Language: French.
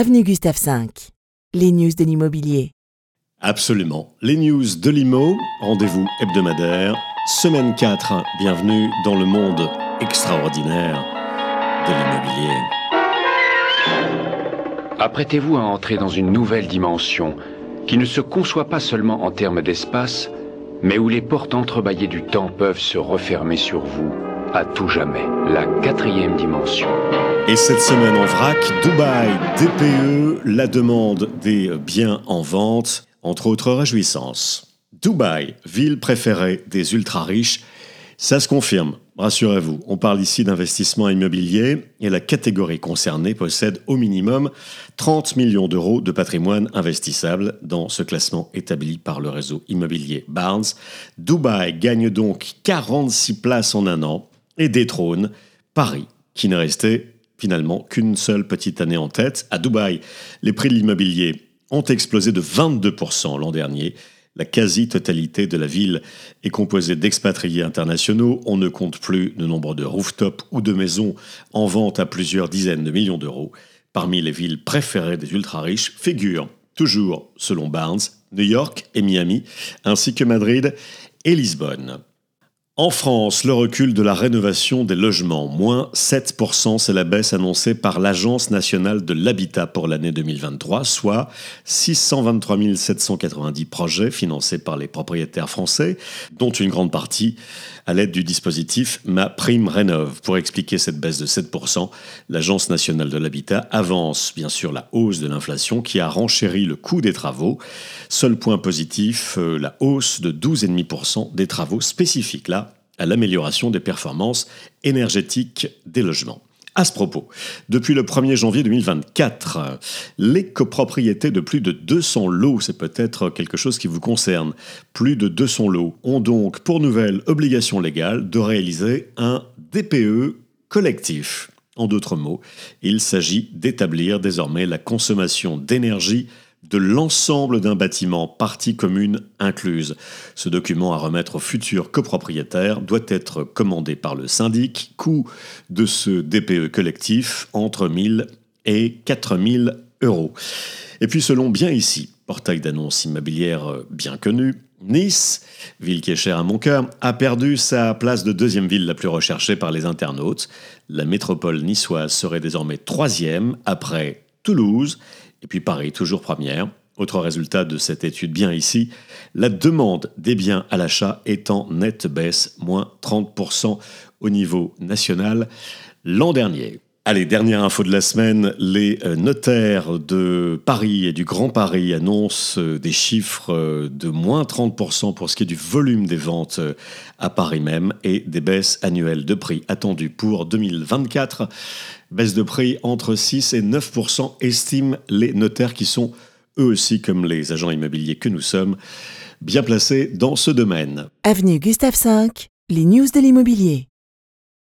avenue Gustave V. Les news de l'immobilier. Absolument. Les news de l'IMO, rendez-vous hebdomadaire, semaine 4. Bienvenue dans le monde extraordinaire de l'immobilier. Apprêtez-vous à entrer dans une nouvelle dimension qui ne se conçoit pas seulement en termes d'espace, mais où les portes entrebâillées du temps peuvent se refermer sur vous à tout jamais. La quatrième dimension. Et cette semaine en vrac, Dubaï, DPE, la demande des biens en vente, entre autres réjouissances. Dubaï, ville préférée des ultra-riches, ça se confirme, rassurez-vous. On parle ici d'investissement immobilier et la catégorie concernée possède au minimum 30 millions d'euros de patrimoine investissable dans ce classement établi par le réseau immobilier Barnes. Dubaï gagne donc 46 places en un an et détrône Paris, qui n'est resté finalement qu'une seule petite année en tête. À Dubaï, les prix de l'immobilier ont explosé de 22% l'an dernier. La quasi-totalité de la ville est composée d'expatriés internationaux. On ne compte plus le nombre de rooftops ou de maisons en vente à plusieurs dizaines de millions d'euros. Parmi les villes préférées des ultra-riches figurent, toujours selon Barnes, New York et Miami, ainsi que Madrid et Lisbonne. En France, le recul de la rénovation des logements, moins 7%, c'est la baisse annoncée par l'Agence nationale de l'habitat pour l'année 2023, soit 623 790 projets financés par les propriétaires français, dont une grande partie à l'aide du dispositif Ma Prime Rénov. Pour expliquer cette baisse de 7%, l'Agence nationale de l'habitat avance bien sûr la hausse de l'inflation qui a renchéri le coût des travaux. Seul point positif, euh, la hausse de 12,5% des travaux spécifiques là à l'amélioration des performances énergétiques des logements. À ce propos, depuis le 1er janvier 2024, les copropriétés de plus de 200 lots, c'est peut-être quelque chose qui vous concerne, plus de 200 lots, ont donc pour nouvelle obligation légale de réaliser un DPE collectif. En d'autres mots, il s'agit d'établir désormais la consommation d'énergie de l'ensemble d'un bâtiment, partie commune incluse. Ce document à remettre aux futurs copropriétaires doit être commandé par le syndic, coût de ce DPE collectif entre 1000 et 4000 euros. Et puis selon Bien Ici, portail d'annonces immobilières bien connu, Nice, ville qui est chère à mon cœur, a perdu sa place de deuxième ville la plus recherchée par les internautes. La métropole niçoise serait désormais troisième après Toulouse et puis Paris, toujours première. Autre résultat de cette étude bien ici, la demande des biens à l'achat est en nette baisse, moins 30% au niveau national l'an dernier. Allez, dernière info de la semaine, les euh, notaires de Paris et du Grand Paris annoncent euh, des chiffres euh, de moins 30% pour ce qui est du volume des ventes à Paris même et des baisses annuelles de prix attendues pour 2024. Baisse de prix entre 6 et 9% estiment les notaires qui sont eux aussi, comme les agents immobiliers que nous sommes, bien placés dans ce domaine. Avenue Gustave V, les news de l'immobilier.